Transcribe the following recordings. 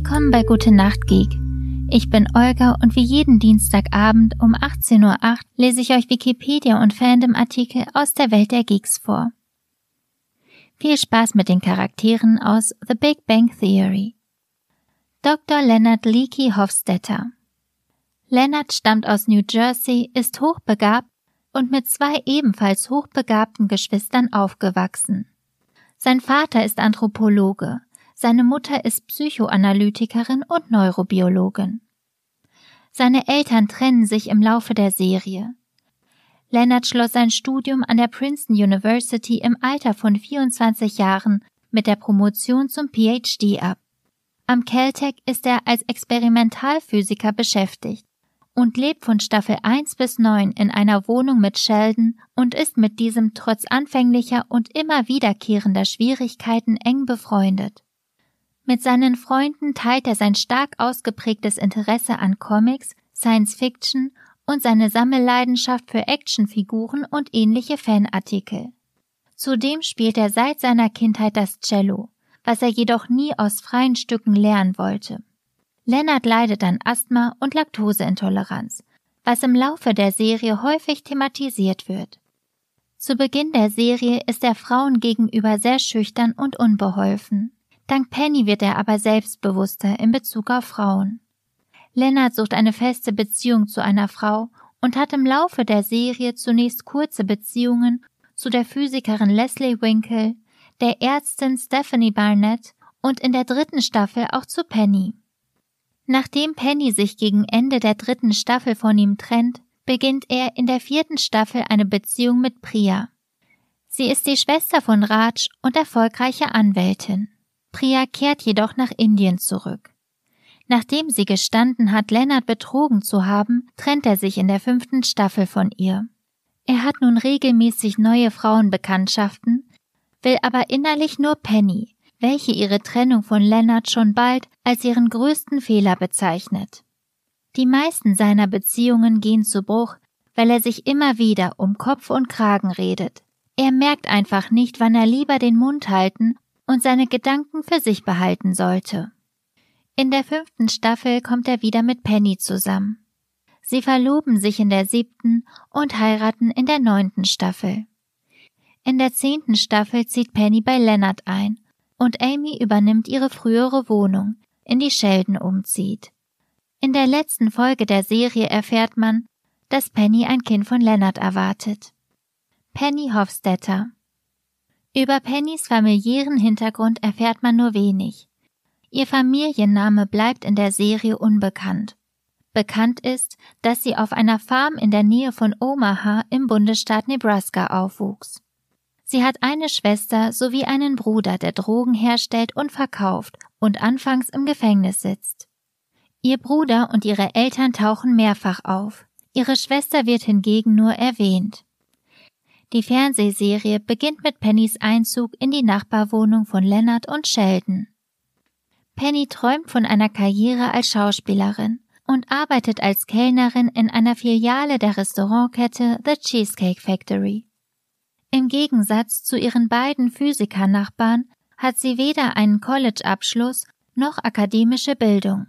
Willkommen bei Gute Nacht Geek. Ich bin Olga und wie jeden Dienstagabend um 18.08 Uhr lese ich euch Wikipedia und Fandom-Artikel aus der Welt der Geeks vor. Viel Spaß mit den Charakteren aus The Big Bang Theory. Dr. Leonard Leakey Hofstetter. Leonard stammt aus New Jersey, ist hochbegabt und mit zwei ebenfalls hochbegabten Geschwistern aufgewachsen. Sein Vater ist Anthropologe, seine Mutter ist Psychoanalytikerin und Neurobiologin. Seine Eltern trennen sich im Laufe der Serie. Leonard schloss sein Studium an der Princeton University im Alter von 24 Jahren mit der Promotion zum PhD ab. Am Caltech ist er als Experimentalphysiker beschäftigt und lebt von Staffel 1 bis 9 in einer Wohnung mit Sheldon und ist mit diesem trotz anfänglicher und immer wiederkehrender Schwierigkeiten eng befreundet. Mit seinen Freunden teilt er sein stark ausgeprägtes Interesse an Comics, Science Fiction und seine Sammelleidenschaft für Actionfiguren und ähnliche Fanartikel. Zudem spielt er seit seiner Kindheit das Cello, was er jedoch nie aus freien Stücken lernen wollte. Leonard leidet an Asthma und Laktoseintoleranz, was im Laufe der Serie häufig thematisiert wird. Zu Beginn der Serie ist er Frauen gegenüber sehr schüchtern und unbeholfen. Dank Penny wird er aber selbstbewusster in Bezug auf Frauen. Leonard sucht eine feste Beziehung zu einer Frau und hat im Laufe der Serie zunächst kurze Beziehungen zu der Physikerin Leslie Winkle, der Ärztin Stephanie Barnett und in der dritten Staffel auch zu Penny. Nachdem Penny sich gegen Ende der dritten Staffel von ihm trennt, beginnt er in der vierten Staffel eine Beziehung mit Priya. Sie ist die Schwester von Raj und erfolgreiche Anwältin. Priya kehrt jedoch nach Indien zurück. Nachdem sie gestanden hat, Leonard betrogen zu haben, trennt er sich in der fünften Staffel von ihr. Er hat nun regelmäßig neue Frauenbekanntschaften, will aber innerlich nur Penny, welche ihre Trennung von Leonard schon bald als ihren größten Fehler bezeichnet. Die meisten seiner Beziehungen gehen zu Bruch, weil er sich immer wieder um Kopf und Kragen redet. Er merkt einfach nicht, wann er lieber den Mund halten und seine Gedanken für sich behalten sollte. In der fünften Staffel kommt er wieder mit Penny zusammen. Sie verloben sich in der siebten und heiraten in der neunten Staffel. In der zehnten Staffel zieht Penny bei Leonard ein und Amy übernimmt ihre frühere Wohnung, in die Sheldon umzieht. In der letzten Folge der Serie erfährt man, dass Penny ein Kind von Leonard erwartet. Penny Hofstetter über Pennys familiären Hintergrund erfährt man nur wenig. Ihr Familienname bleibt in der Serie unbekannt. Bekannt ist, dass sie auf einer Farm in der Nähe von Omaha im Bundesstaat Nebraska aufwuchs. Sie hat eine Schwester sowie einen Bruder, der Drogen herstellt und verkauft und anfangs im Gefängnis sitzt. Ihr Bruder und ihre Eltern tauchen mehrfach auf. Ihre Schwester wird hingegen nur erwähnt. Die Fernsehserie beginnt mit Pennys Einzug in die Nachbarwohnung von Leonard und Sheldon. Penny träumt von einer Karriere als Schauspielerin und arbeitet als Kellnerin in einer Filiale der Restaurantkette The Cheesecake Factory. Im Gegensatz zu ihren beiden Physikernachbarn hat sie weder einen College-Abschluss noch akademische Bildung.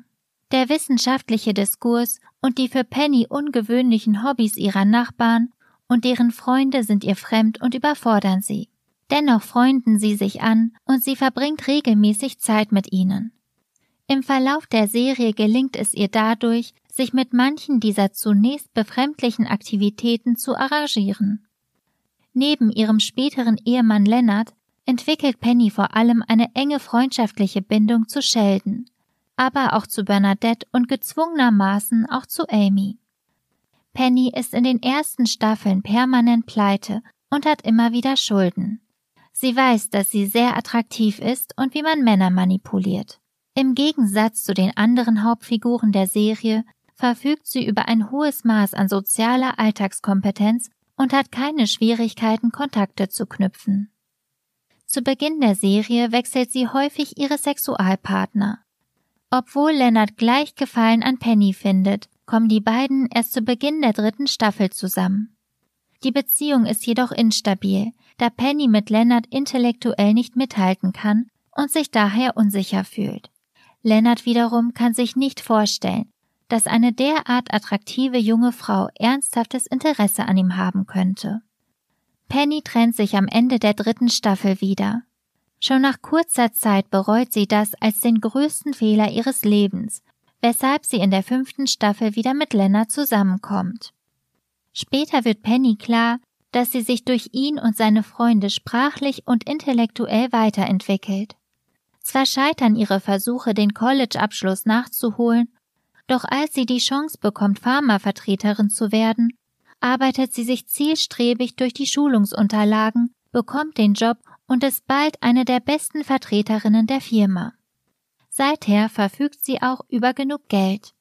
Der wissenschaftliche Diskurs und die für Penny ungewöhnlichen Hobbys ihrer Nachbarn und deren Freunde sind ihr fremd und überfordern sie. Dennoch freunden sie sich an und sie verbringt regelmäßig Zeit mit ihnen. Im Verlauf der Serie gelingt es ihr dadurch, sich mit manchen dieser zunächst befremdlichen Aktivitäten zu arrangieren. Neben ihrem späteren Ehemann Leonard entwickelt Penny vor allem eine enge freundschaftliche Bindung zu Sheldon, aber auch zu Bernadette und gezwungenermaßen auch zu Amy. Penny ist in den ersten Staffeln permanent pleite und hat immer wieder Schulden. Sie weiß, dass sie sehr attraktiv ist und wie man Männer manipuliert. Im Gegensatz zu den anderen Hauptfiguren der Serie verfügt sie über ein hohes Maß an sozialer Alltagskompetenz und hat keine Schwierigkeiten, Kontakte zu knüpfen. Zu Beginn der Serie wechselt sie häufig ihre Sexualpartner. Obwohl Leonard gleich Gefallen an Penny findet, kommen die beiden erst zu Beginn der dritten Staffel zusammen. Die Beziehung ist jedoch instabil, da Penny mit Leonard intellektuell nicht mithalten kann und sich daher unsicher fühlt. Leonard wiederum kann sich nicht vorstellen, dass eine derart attraktive junge Frau ernsthaftes Interesse an ihm haben könnte. Penny trennt sich am Ende der dritten Staffel wieder. Schon nach kurzer Zeit bereut sie das als den größten Fehler ihres Lebens, weshalb sie in der fünften Staffel wieder mit Leonard zusammenkommt. Später wird Penny klar, dass sie sich durch ihn und seine Freunde sprachlich und intellektuell weiterentwickelt. Zwar scheitern ihre Versuche, den College-Abschluss nachzuholen, doch als sie die Chance bekommt, Pharmavertreterin zu werden, arbeitet sie sich zielstrebig durch die Schulungsunterlagen, bekommt den Job und ist bald eine der besten Vertreterinnen der Firma. Seither verfügt sie auch über genug Geld.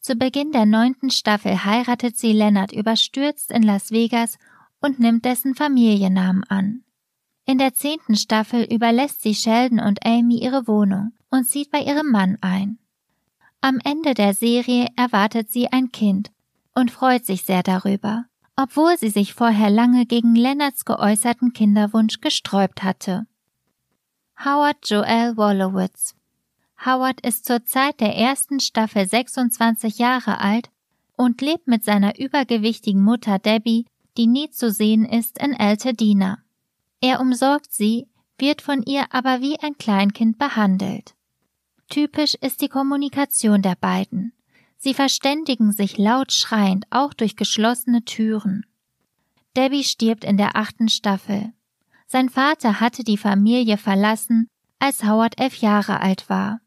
Zu Beginn der neunten Staffel heiratet sie Leonard überstürzt in Las Vegas und nimmt dessen Familiennamen an. In der zehnten Staffel überlässt sie Sheldon und Amy ihre Wohnung und zieht bei ihrem Mann ein. Am Ende der Serie erwartet sie ein Kind und freut sich sehr darüber, obwohl sie sich vorher lange gegen Leonards geäußerten Kinderwunsch gesträubt hatte. Howard Joel Wolowitz Howard ist zur Zeit der ersten Staffel 26 Jahre alt und lebt mit seiner übergewichtigen Mutter Debbie, die nie zu sehen ist, in Altadena. Er umsorgt sie, wird von ihr aber wie ein Kleinkind behandelt. Typisch ist die Kommunikation der beiden. Sie verständigen sich laut schreiend, auch durch geschlossene Türen. Debbie stirbt in der achten Staffel. Sein Vater hatte die Familie verlassen, als Howard elf Jahre alt war.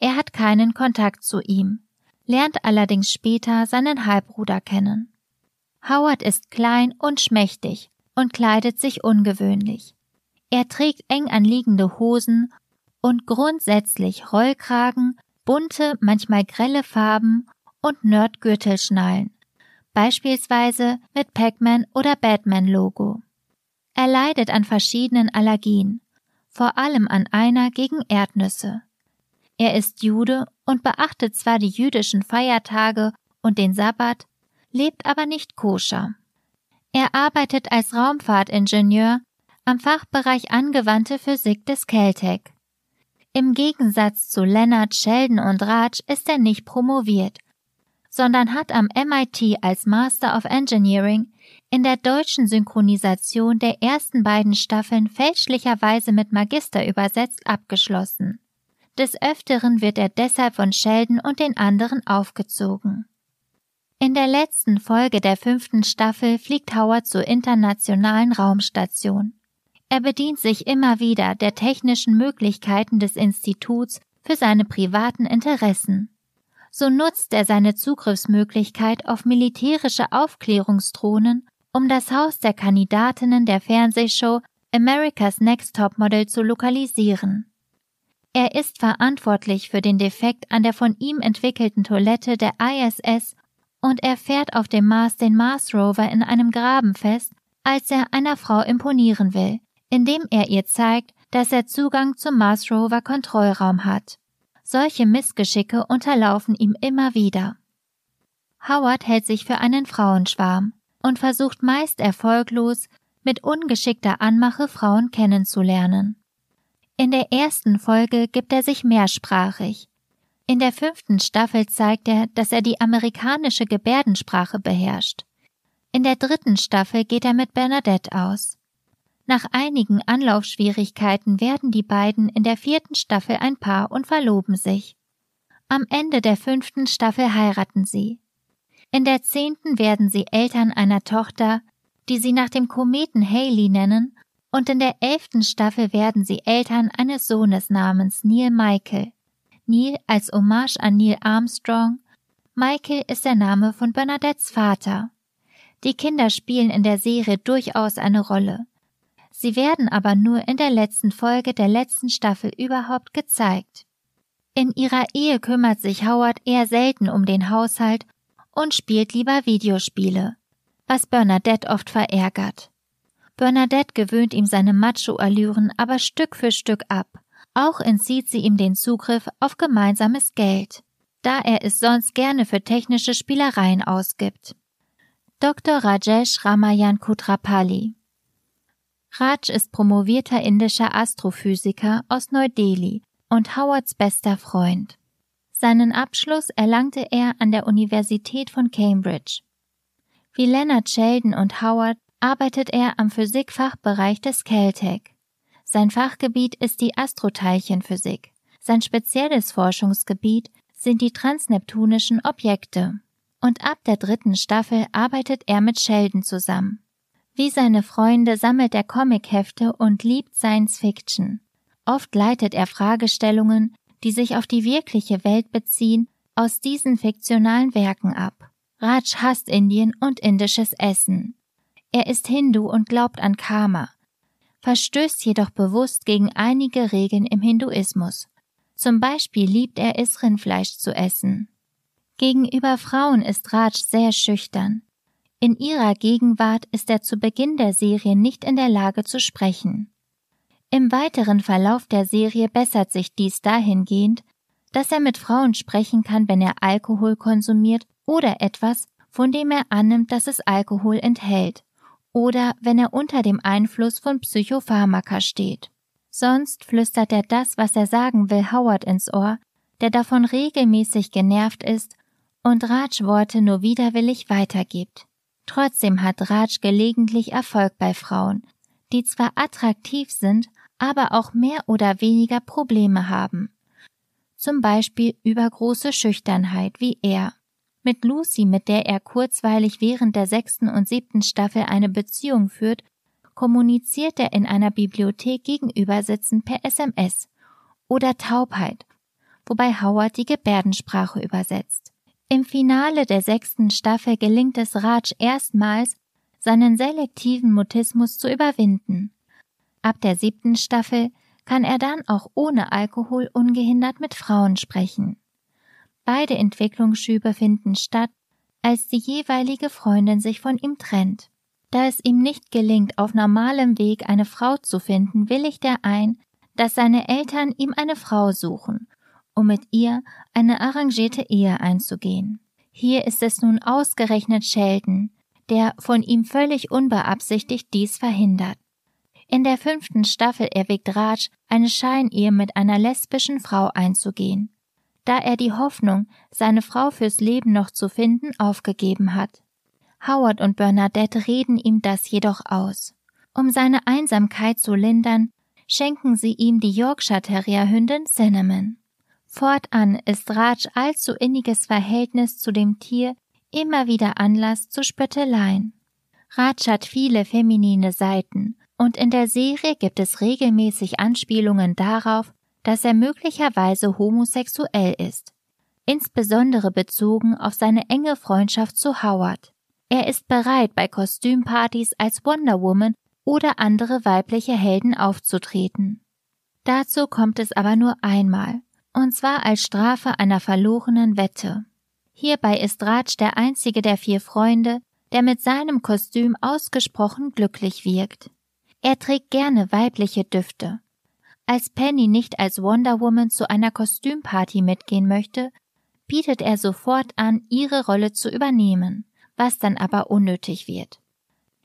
Er hat keinen Kontakt zu ihm, lernt allerdings später seinen Halbbruder kennen. Howard ist klein und schmächtig und kleidet sich ungewöhnlich. Er trägt eng anliegende Hosen und grundsätzlich Rollkragen, bunte, manchmal grelle Farben und Nerdgürtelschnallen, beispielsweise mit Pac-Man oder Batman-Logo. Er leidet an verschiedenen Allergien, vor allem an einer gegen Erdnüsse. Er ist Jude und beachtet zwar die jüdischen Feiertage und den Sabbat, lebt aber nicht koscher. Er arbeitet als Raumfahrtingenieur am Fachbereich angewandte Physik des Caltech. Im Gegensatz zu Leonard, Sheldon und Raj ist er nicht promoviert, sondern hat am MIT als Master of Engineering in der deutschen Synchronisation der ersten beiden Staffeln fälschlicherweise mit Magister übersetzt abgeschlossen. Des Öfteren wird er deshalb von Sheldon und den anderen aufgezogen. In der letzten Folge der fünften Staffel fliegt Howard zur internationalen Raumstation. Er bedient sich immer wieder der technischen Möglichkeiten des Instituts für seine privaten Interessen. So nutzt er seine Zugriffsmöglichkeit auf militärische Aufklärungsdrohnen, um das Haus der Kandidatinnen der Fernsehshow America's Next Top Model zu lokalisieren. Er ist verantwortlich für den Defekt an der von ihm entwickelten Toilette der ISS und er fährt auf dem Mars den Mars Rover in einem Graben fest, als er einer Frau imponieren will, indem er ihr zeigt, dass er Zugang zum Mars Rover Kontrollraum hat. Solche Missgeschicke unterlaufen ihm immer wieder. Howard hält sich für einen Frauenschwarm und versucht meist erfolglos, mit ungeschickter Anmache Frauen kennenzulernen. In der ersten Folge gibt er sich mehrsprachig. In der fünften Staffel zeigt er, dass er die amerikanische Gebärdensprache beherrscht. In der dritten Staffel geht er mit Bernadette aus. Nach einigen Anlaufschwierigkeiten werden die beiden in der vierten Staffel ein Paar und verloben sich. Am Ende der fünften Staffel heiraten sie. In der zehnten werden sie Eltern einer Tochter, die sie nach dem Kometen Haley nennen und in der elften Staffel werden sie Eltern eines Sohnes namens Neil Michael. Neil als Hommage an Neil Armstrong. Michael ist der Name von Bernadettes Vater. Die Kinder spielen in der Serie durchaus eine Rolle. Sie werden aber nur in der letzten Folge der letzten Staffel überhaupt gezeigt. In ihrer Ehe kümmert sich Howard eher selten um den Haushalt und spielt lieber Videospiele, was Bernadette oft verärgert. Bernadette gewöhnt ihm seine Macho-Allüren aber Stück für Stück ab. Auch entzieht sie ihm den Zugriff auf gemeinsames Geld, da er es sonst gerne für technische Spielereien ausgibt. Dr. Rajesh Ramayan Kutrapali Raj ist promovierter indischer Astrophysiker aus Neu-Delhi und Howards bester Freund. Seinen Abschluss erlangte er an der Universität von Cambridge. Wie Leonard Sheldon und Howard arbeitet er am Physikfachbereich des Caltech. Sein Fachgebiet ist die Astroteilchenphysik. Sein spezielles Forschungsgebiet sind die transneptunischen Objekte. Und ab der dritten Staffel arbeitet er mit Sheldon zusammen. Wie seine Freunde sammelt er Comichefte und liebt Science Fiction. Oft leitet er Fragestellungen, die sich auf die wirkliche Welt beziehen, aus diesen fiktionalen Werken ab. Raj hasst Indien und indisches Essen. Er ist Hindu und glaubt an Karma, verstößt jedoch bewusst gegen einige Regeln im Hinduismus. Zum Beispiel liebt er es, Rindfleisch zu essen. Gegenüber Frauen ist Raj sehr schüchtern. In ihrer Gegenwart ist er zu Beginn der Serie nicht in der Lage zu sprechen. Im weiteren Verlauf der Serie bessert sich dies dahingehend, dass er mit Frauen sprechen kann, wenn er Alkohol konsumiert oder etwas, von dem er annimmt, dass es Alkohol enthält, oder wenn er unter dem Einfluss von Psychopharmaka steht. Sonst flüstert er das, was er sagen will, Howard ins Ohr, der davon regelmäßig genervt ist und Raj Worte nur widerwillig weitergibt. Trotzdem hat Raj gelegentlich Erfolg bei Frauen, die zwar attraktiv sind, aber auch mehr oder weniger Probleme haben. Zum Beispiel übergroße Schüchternheit wie er. Mit Lucy, mit der er kurzweilig während der sechsten und siebten Staffel eine Beziehung führt, kommuniziert er in einer Bibliothek gegenübersitzend per SMS oder Taubheit, wobei Howard die Gebärdensprache übersetzt. Im Finale der sechsten Staffel gelingt es Raj erstmals, seinen selektiven Mutismus zu überwinden. Ab der siebten Staffel kann er dann auch ohne Alkohol ungehindert mit Frauen sprechen. Beide Entwicklungsschübe finden statt, als die jeweilige Freundin sich von ihm trennt. Da es ihm nicht gelingt, auf normalem Weg eine Frau zu finden, willigt er ein, dass seine Eltern ihm eine Frau suchen, um mit ihr eine arrangierte Ehe einzugehen. Hier ist es nun ausgerechnet Sheldon, der von ihm völlig unbeabsichtigt dies verhindert. In der fünften Staffel erwägt Raj, eine Scheinehe mit einer lesbischen Frau einzugehen, da er die Hoffnung, seine Frau fürs Leben noch zu finden, aufgegeben hat. Howard und Bernadette reden ihm das jedoch aus. Um seine Einsamkeit zu lindern, schenken sie ihm die Yorkshire Terrier Hündin Cinnamon. Fortan ist Raj allzu inniges Verhältnis zu dem Tier immer wieder Anlass zu Spötteleien. Raj hat viele feminine Seiten und in der Serie gibt es regelmäßig Anspielungen darauf, dass er möglicherweise homosexuell ist, insbesondere bezogen auf seine enge Freundschaft zu Howard. Er ist bereit, bei Kostümpartys als Wonder Woman oder andere weibliche Helden aufzutreten. Dazu kommt es aber nur einmal, und zwar als Strafe einer verlorenen Wette. Hierbei ist Raj der einzige der vier Freunde, der mit seinem Kostüm ausgesprochen glücklich wirkt. Er trägt gerne weibliche Düfte. Als Penny nicht als Wonder Woman zu einer Kostümparty mitgehen möchte, bietet er sofort an, ihre Rolle zu übernehmen was dann aber unnötig wird.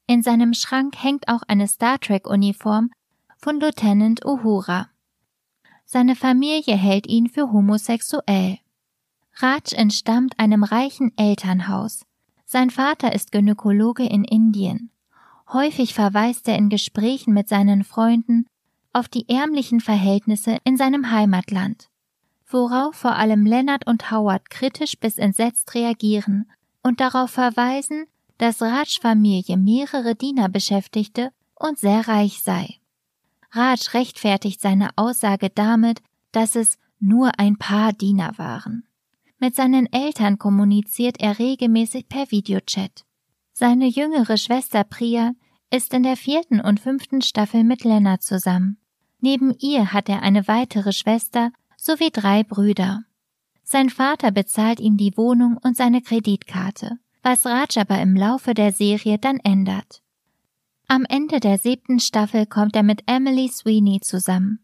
In seinem Schrank hängt auch eine Star Trek Uniform von Lieutenant Uhura. Seine Familie hält ihn für homosexuell. Raj entstammt einem reichen Elternhaus. Sein Vater ist Gynäkologe in Indien. Häufig verweist er in Gesprächen mit seinen Freunden auf die ärmlichen Verhältnisse in seinem Heimatland, worauf vor allem Leonard und Howard kritisch bis entsetzt reagieren und darauf verweisen, dass Raj Familie mehrere Diener beschäftigte und sehr reich sei. Raj rechtfertigt seine Aussage damit, dass es nur ein paar Diener waren. Mit seinen Eltern kommuniziert er regelmäßig per Videochat. Seine jüngere Schwester Priya ist in der vierten und fünften Staffel mit Lena zusammen. Neben ihr hat er eine weitere Schwester sowie drei Brüder. Sein Vater bezahlt ihm die Wohnung und seine Kreditkarte, was Raj aber im Laufe der Serie dann ändert. Am Ende der siebten Staffel kommt er mit Emily Sweeney zusammen.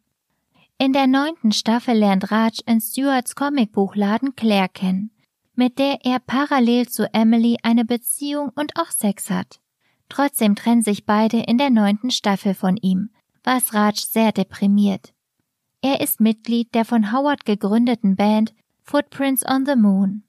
In der neunten Staffel lernt Raj in Stewarts Comicbuchladen Claire kennen, mit der er parallel zu Emily eine Beziehung und auch Sex hat. Trotzdem trennen sich beide in der neunten Staffel von ihm, was Raj sehr deprimiert. Er ist Mitglied der von Howard gegründeten Band Footprints on the Moon.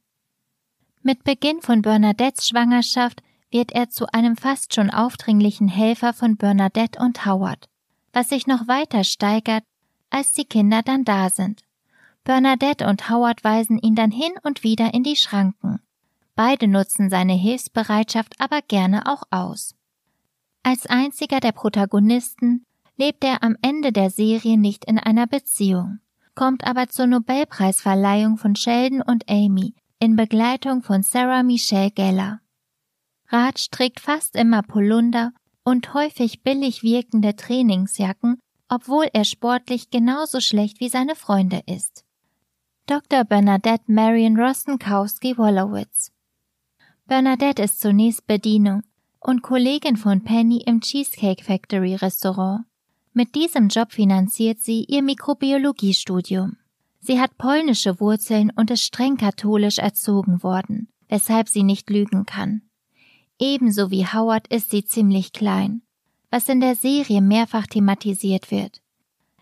Mit Beginn von Bernadettes Schwangerschaft wird er zu einem fast schon aufdringlichen Helfer von Bernadette und Howard, was sich noch weiter steigert, als die Kinder dann da sind. Bernadette und Howard weisen ihn dann hin und wieder in die Schranken. Beide nutzen seine Hilfsbereitschaft aber gerne auch aus. Als einziger der Protagonisten lebt er am Ende der Serie nicht in einer Beziehung, kommt aber zur Nobelpreisverleihung von Sheldon und Amy in Begleitung von Sarah Michelle Geller. Raj trägt fast immer Polunder und häufig billig wirkende Trainingsjacken, obwohl er sportlich genauso schlecht wie seine Freunde ist. Dr. Bernadette Marion Rostenkowski-Wolowitz Bernadette ist zunächst Bedienung und Kollegin von Penny im Cheesecake Factory Restaurant. Mit diesem Job finanziert sie ihr Mikrobiologiestudium. Sie hat polnische Wurzeln und ist streng katholisch erzogen worden, weshalb sie nicht lügen kann. Ebenso wie Howard ist sie ziemlich klein, was in der Serie mehrfach thematisiert wird.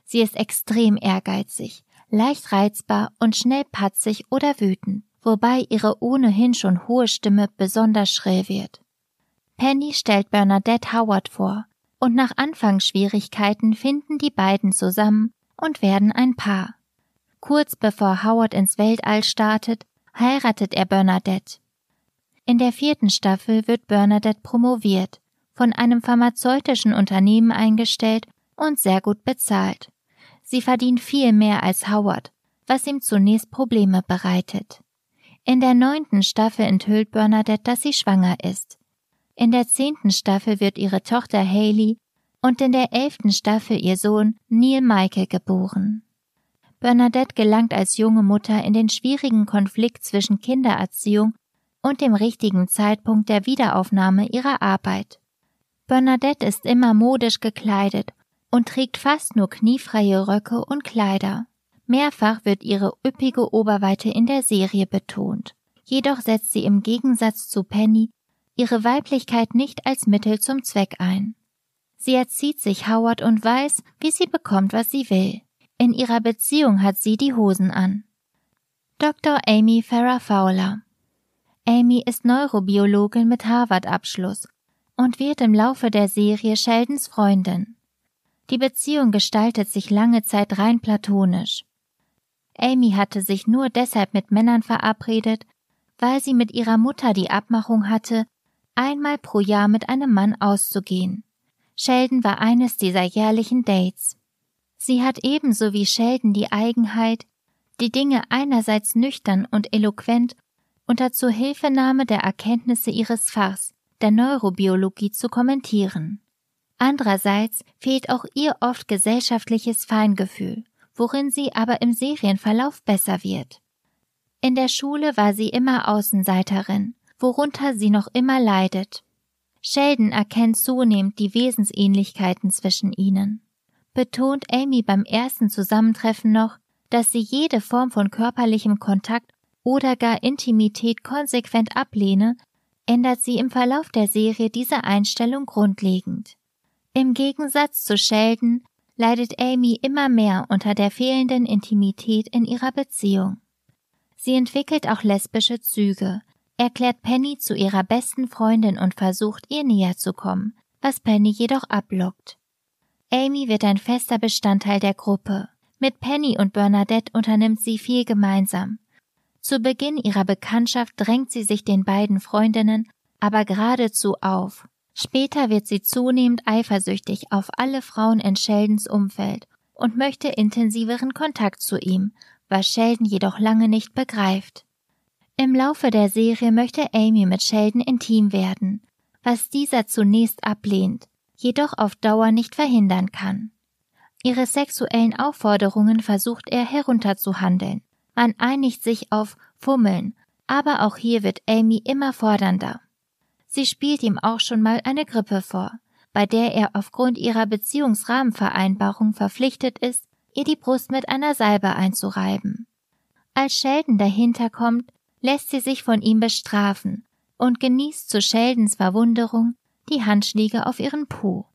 Sie ist extrem ehrgeizig, leicht reizbar und schnell patzig oder wütend, wobei ihre ohnehin schon hohe Stimme besonders schrill wird. Penny stellt Bernadette Howard vor, und nach Anfangsschwierigkeiten finden die beiden zusammen und werden ein Paar. Kurz bevor Howard ins Weltall startet, heiratet er Bernadette. In der vierten Staffel wird Bernadette promoviert, von einem pharmazeutischen Unternehmen eingestellt und sehr gut bezahlt. Sie verdient viel mehr als Howard, was ihm zunächst Probleme bereitet. In der neunten Staffel enthüllt Bernadette, dass sie schwanger ist. In der zehnten Staffel wird ihre Tochter Haley und in der elften Staffel ihr Sohn Neil Michael geboren. Bernadette gelangt als junge Mutter in den schwierigen Konflikt zwischen Kindererziehung und dem richtigen Zeitpunkt der Wiederaufnahme ihrer Arbeit. Bernadette ist immer modisch gekleidet und trägt fast nur kniefreie Röcke und Kleider. Mehrfach wird ihre üppige Oberweite in der Serie betont. Jedoch setzt sie im Gegensatz zu Penny ihre Weiblichkeit nicht als Mittel zum Zweck ein. Sie erzieht sich Howard und weiß, wie sie bekommt, was sie will. In ihrer Beziehung hat sie die Hosen an. Dr. Amy Farrah Fowler Amy ist Neurobiologin mit Harvard-Abschluss und wird im Laufe der Serie Sheldons Freundin. Die Beziehung gestaltet sich lange Zeit rein platonisch. Amy hatte sich nur deshalb mit Männern verabredet, weil sie mit ihrer Mutter die Abmachung hatte, einmal pro Jahr mit einem Mann auszugehen. Sheldon war eines dieser jährlichen Dates. Sie hat ebenso wie Sheldon die Eigenheit, die Dinge einerseits nüchtern und eloquent unter Zuhilfenahme der Erkenntnisse ihres Fachs, der Neurobiologie, zu kommentieren. Andererseits fehlt auch ihr oft gesellschaftliches Feingefühl, worin sie aber im Serienverlauf besser wird. In der Schule war sie immer Außenseiterin, worunter sie noch immer leidet. Sheldon erkennt zunehmend die Wesensähnlichkeiten zwischen ihnen. Betont Amy beim ersten Zusammentreffen noch, dass sie jede Form von körperlichem Kontakt oder gar Intimität konsequent ablehne, ändert sie im Verlauf der Serie diese Einstellung grundlegend. Im Gegensatz zu Sheldon leidet Amy immer mehr unter der fehlenden Intimität in ihrer Beziehung. Sie entwickelt auch lesbische Züge, erklärt Penny zu ihrer besten Freundin und versucht, ihr näher zu kommen, was Penny jedoch ablockt. Amy wird ein fester Bestandteil der Gruppe. Mit Penny und Bernadette unternimmt sie viel gemeinsam. Zu Beginn ihrer Bekanntschaft drängt sie sich den beiden Freundinnen aber geradezu auf. Später wird sie zunehmend eifersüchtig auf alle Frauen in Sheldons Umfeld und möchte intensiveren Kontakt zu ihm, was Sheldon jedoch lange nicht begreift. Im Laufe der Serie möchte Amy mit Sheldon intim werden, was dieser zunächst ablehnt, jedoch auf Dauer nicht verhindern kann. Ihre sexuellen Aufforderungen versucht er herunterzuhandeln. Man einigt sich auf Fummeln, aber auch hier wird Amy immer fordernder. Sie spielt ihm auch schon mal eine Grippe vor, bei der er aufgrund ihrer Beziehungsrahmenvereinbarung verpflichtet ist, ihr die Brust mit einer Salbe einzureiben. Als Sheldon dahinter kommt, lässt sie sich von ihm bestrafen und genießt zu Sheldons Verwunderung die Handschläge auf ihren Po.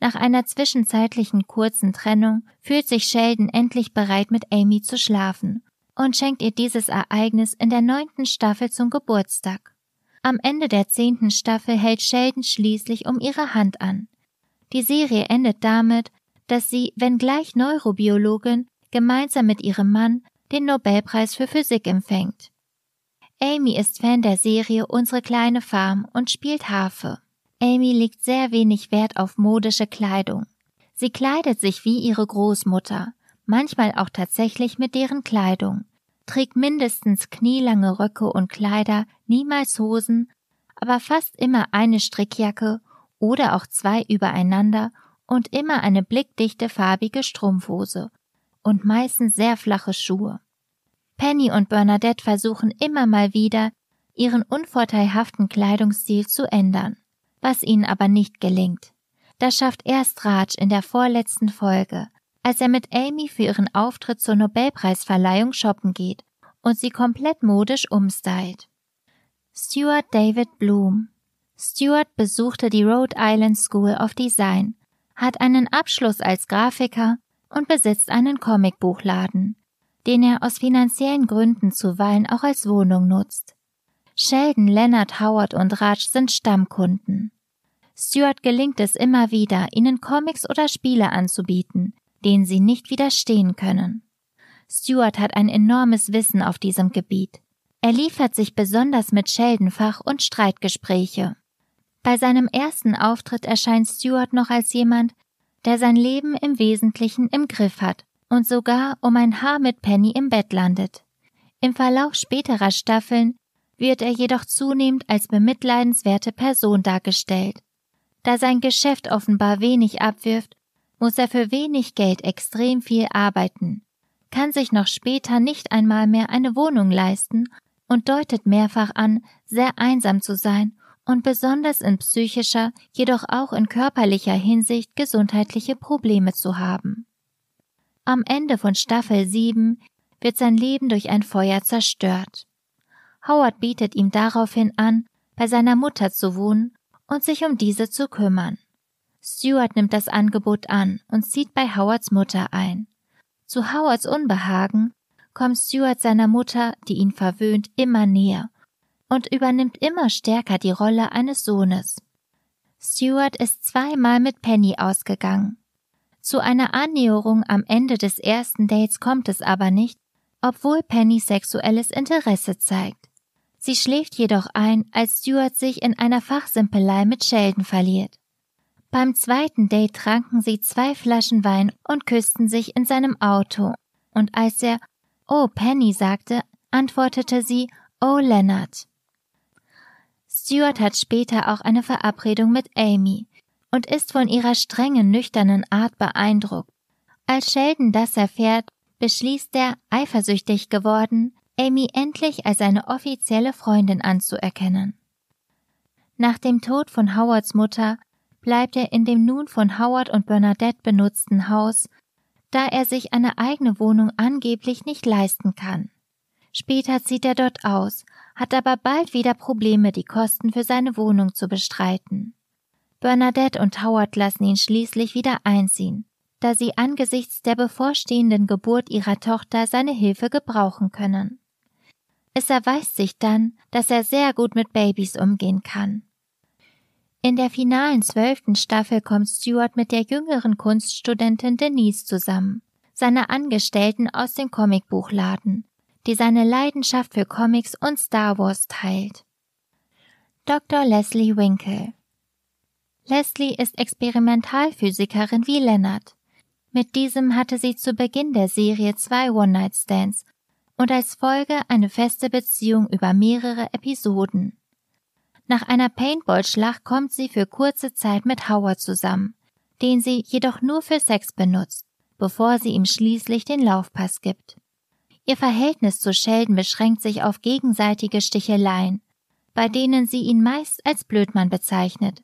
Nach einer zwischenzeitlichen kurzen Trennung fühlt sich Sheldon endlich bereit, mit Amy zu schlafen und schenkt ihr dieses Ereignis in der neunten Staffel zum Geburtstag. Am Ende der zehnten Staffel hält Sheldon schließlich um ihre Hand an. Die Serie endet damit, dass sie, wenngleich Neurobiologin, gemeinsam mit ihrem Mann den Nobelpreis für Physik empfängt. Amy ist Fan der Serie Unsere kleine Farm und spielt Harfe. Amy legt sehr wenig Wert auf modische Kleidung. Sie kleidet sich wie ihre Großmutter, manchmal auch tatsächlich mit deren Kleidung, trägt mindestens knielange Röcke und Kleider, niemals Hosen, aber fast immer eine Strickjacke oder auch zwei übereinander und immer eine blickdichte farbige Strumpfhose und meistens sehr flache Schuhe. Penny und Bernadette versuchen immer mal wieder, ihren unvorteilhaften Kleidungsstil zu ändern, was ihnen aber nicht gelingt. Das schafft erst Raj in der vorletzten Folge, als er mit Amy für ihren Auftritt zur Nobelpreisverleihung shoppen geht und sie komplett modisch umstylt. Stuart David Bloom Stuart besuchte die Rhode Island School of Design, hat einen Abschluss als Grafiker und besitzt einen Comicbuchladen, den er aus finanziellen Gründen zuweilen auch als Wohnung nutzt. Sheldon, Leonard, Howard und Raj sind Stammkunden. Stuart gelingt es immer wieder, ihnen Comics oder Spiele anzubieten, denen sie nicht widerstehen können. Stuart hat ein enormes Wissen auf diesem Gebiet. Er liefert sich besonders mit Sheldon Fach- und Streitgespräche. Bei seinem ersten Auftritt erscheint Stuart noch als jemand, der sein Leben im Wesentlichen im Griff hat und sogar um ein Haar mit Penny im Bett landet. Im Verlauf späterer Staffeln wird er jedoch zunehmend als bemitleidenswerte Person dargestellt. Da sein Geschäft offenbar wenig abwirft, muss er für wenig Geld extrem viel arbeiten, kann sich noch später nicht einmal mehr eine Wohnung leisten und deutet mehrfach an, sehr einsam zu sein und besonders in psychischer, jedoch auch in körperlicher Hinsicht gesundheitliche Probleme zu haben. Am Ende von Staffel 7 wird sein Leben durch ein Feuer zerstört. Howard bietet ihm daraufhin an, bei seiner Mutter zu wohnen und sich um diese zu kümmern. Stuart nimmt das Angebot an und zieht bei Howards Mutter ein. Zu Howards Unbehagen kommt Stuart seiner Mutter, die ihn verwöhnt, immer näher und übernimmt immer stärker die Rolle eines Sohnes. Stuart ist zweimal mit Penny ausgegangen. Zu einer Annäherung am Ende des ersten Dates kommt es aber nicht, obwohl Penny sexuelles Interesse zeigt. Sie schläft jedoch ein, als Stuart sich in einer Fachsimpelei mit Sheldon verliert. Beim zweiten Date tranken sie zwei Flaschen Wein und küssten sich in seinem Auto. Und als er Oh Penny sagte, antwortete sie Oh Leonard. Stuart hat später auch eine Verabredung mit Amy und ist von ihrer strengen, nüchternen Art beeindruckt. Als Sheldon das erfährt, beschließt er, eifersüchtig geworden, Amy endlich als seine offizielle Freundin anzuerkennen. Nach dem Tod von Howards Mutter bleibt er in dem nun von Howard und Bernadette benutzten Haus, da er sich eine eigene Wohnung angeblich nicht leisten kann. Später zieht er dort aus, hat aber bald wieder Probleme, die Kosten für seine Wohnung zu bestreiten. Bernadette und Howard lassen ihn schließlich wieder einziehen, da sie angesichts der bevorstehenden Geburt ihrer Tochter seine Hilfe gebrauchen können. Es erweist sich dann, dass er sehr gut mit Babys umgehen kann. In der finalen zwölften Staffel kommt Stuart mit der jüngeren Kunststudentin Denise zusammen, seiner Angestellten aus dem Comicbuchladen, die seine Leidenschaft für Comics und Star Wars teilt. Dr. Leslie Winkle Leslie ist Experimentalphysikerin wie Leonard. Mit diesem hatte sie zu Beginn der Serie zwei One-Night-Stands und als Folge eine feste Beziehung über mehrere Episoden. Nach einer Paintball-Schlacht kommt sie für kurze Zeit mit Howard zusammen, den sie jedoch nur für Sex benutzt, bevor sie ihm schließlich den Laufpass gibt. Ihr Verhältnis zu Sheldon beschränkt sich auf gegenseitige Sticheleien, bei denen sie ihn meist als Blödmann bezeichnet,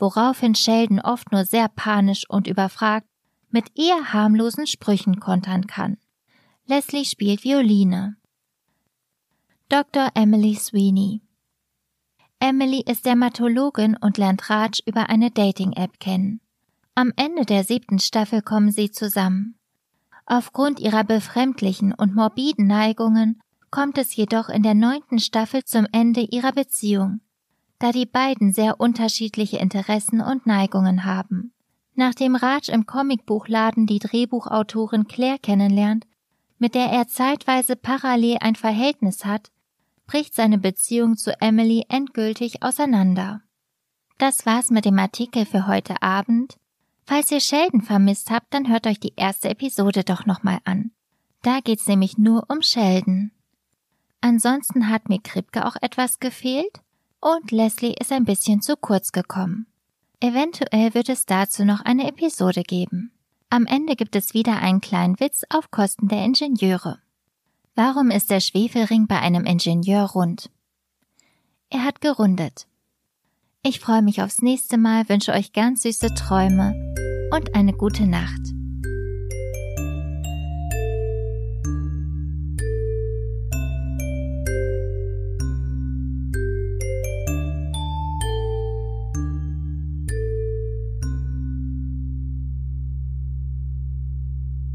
woraufhin Sheldon oft nur sehr panisch und überfragt mit eher harmlosen Sprüchen kontern kann. Leslie spielt Violine. Dr. Emily Sweeney Emily ist Dermatologin und lernt Raj über eine Dating-App kennen. Am Ende der siebten Staffel kommen sie zusammen. Aufgrund ihrer befremdlichen und morbiden Neigungen kommt es jedoch in der neunten Staffel zum Ende ihrer Beziehung, da die beiden sehr unterschiedliche Interessen und Neigungen haben. Nachdem Raj im Comicbuchladen die Drehbuchautorin Claire kennenlernt, mit der er zeitweise parallel ein Verhältnis hat, bricht seine Beziehung zu Emily endgültig auseinander. Das war's mit dem Artikel für heute Abend. Falls ihr Sheldon vermisst habt, dann hört euch die erste Episode doch nochmal an. Da geht's nämlich nur um Sheldon. Ansonsten hat mir Kripke auch etwas gefehlt und Leslie ist ein bisschen zu kurz gekommen. Eventuell wird es dazu noch eine Episode geben. Am Ende gibt es wieder einen kleinen Witz auf Kosten der Ingenieure. Warum ist der Schwefelring bei einem Ingenieur rund? Er hat gerundet. Ich freue mich aufs nächste Mal, wünsche euch ganz süße Träume und eine gute Nacht.